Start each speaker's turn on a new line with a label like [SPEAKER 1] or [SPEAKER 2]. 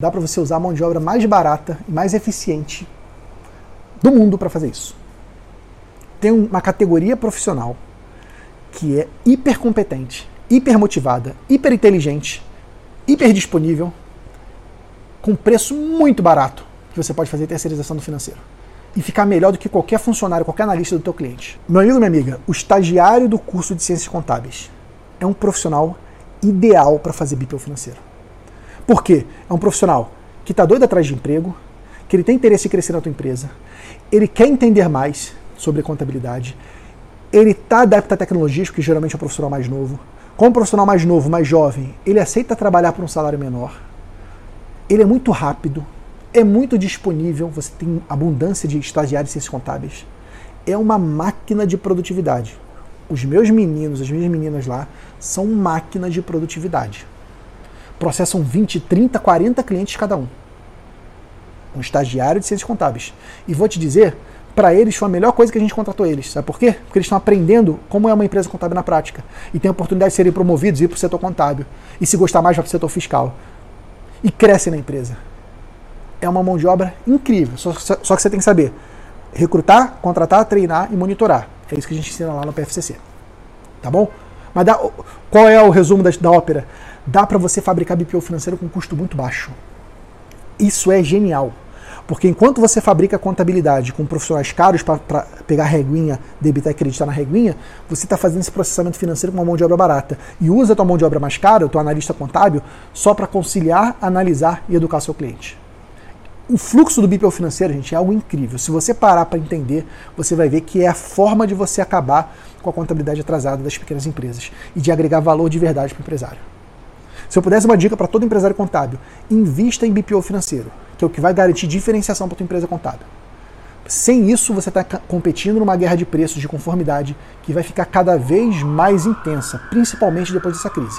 [SPEAKER 1] Dá para você usar a mão de obra mais barata e mais eficiente do mundo para fazer isso. Tem uma categoria profissional que é hiper competente, hiper motivada, hiper inteligente, hiper disponível, com preço muito barato que você pode fazer terceirização do financeiro e ficar melhor do que qualquer funcionário, qualquer analista do teu cliente. Meu amigo, minha amiga, o estagiário do curso de Ciências Contábeis é um profissional ideal para fazer BPO financeiro. Por quê? É um profissional que está doido atrás de emprego, que ele tem interesse em crescer na tua empresa, ele quer entender mais sobre contabilidade, ele está adepto a tecnologias, que geralmente é um profissional mais novo. Como profissional mais novo, mais jovem, ele aceita trabalhar por um salário menor. Ele é muito rápido, é muito disponível, você tem abundância de estagiários e ciências contábeis. É uma máquina de produtividade. Os meus meninos, as minhas meninas lá, são máquinas de produtividade processam 20, 30, 40 clientes cada um. Um estagiário de ciências contábeis. E vou te dizer, para eles foi a melhor coisa que a gente contratou eles. Sabe por quê? Porque eles estão aprendendo como é uma empresa contábil na prática. E tem a oportunidade de serem promovidos e ir para o setor contábil. E se gostar mais, vai para o setor fiscal. E crescem na empresa. É uma mão de obra incrível. Só, só que você tem que saber recrutar, contratar, treinar e monitorar. É isso que a gente ensina lá no PFCC. Tá bom? Mas dá, qual é o resumo da, da ópera? dá para você fabricar BPO financeiro com custo muito baixo. Isso é genial. Porque enquanto você fabrica contabilidade com profissionais caros para pegar a reguinha, debitar e acreditar na reguinha, você está fazendo esse processamento financeiro com uma mão de obra barata. E usa a tua mão de obra mais cara, o teu analista contábil, só para conciliar, analisar e educar seu cliente. O fluxo do BPO financeiro, gente, é algo incrível. Se você parar para entender, você vai ver que é a forma de você acabar com a contabilidade atrasada das pequenas empresas e de agregar valor de verdade para o empresário. Se eu pudesse uma dica para todo empresário contábil, invista em BPO financeiro, que é o que vai garantir diferenciação para tua empresa contábil. Sem isso, você está competindo numa guerra de preços de conformidade que vai ficar cada vez mais intensa, principalmente depois dessa crise.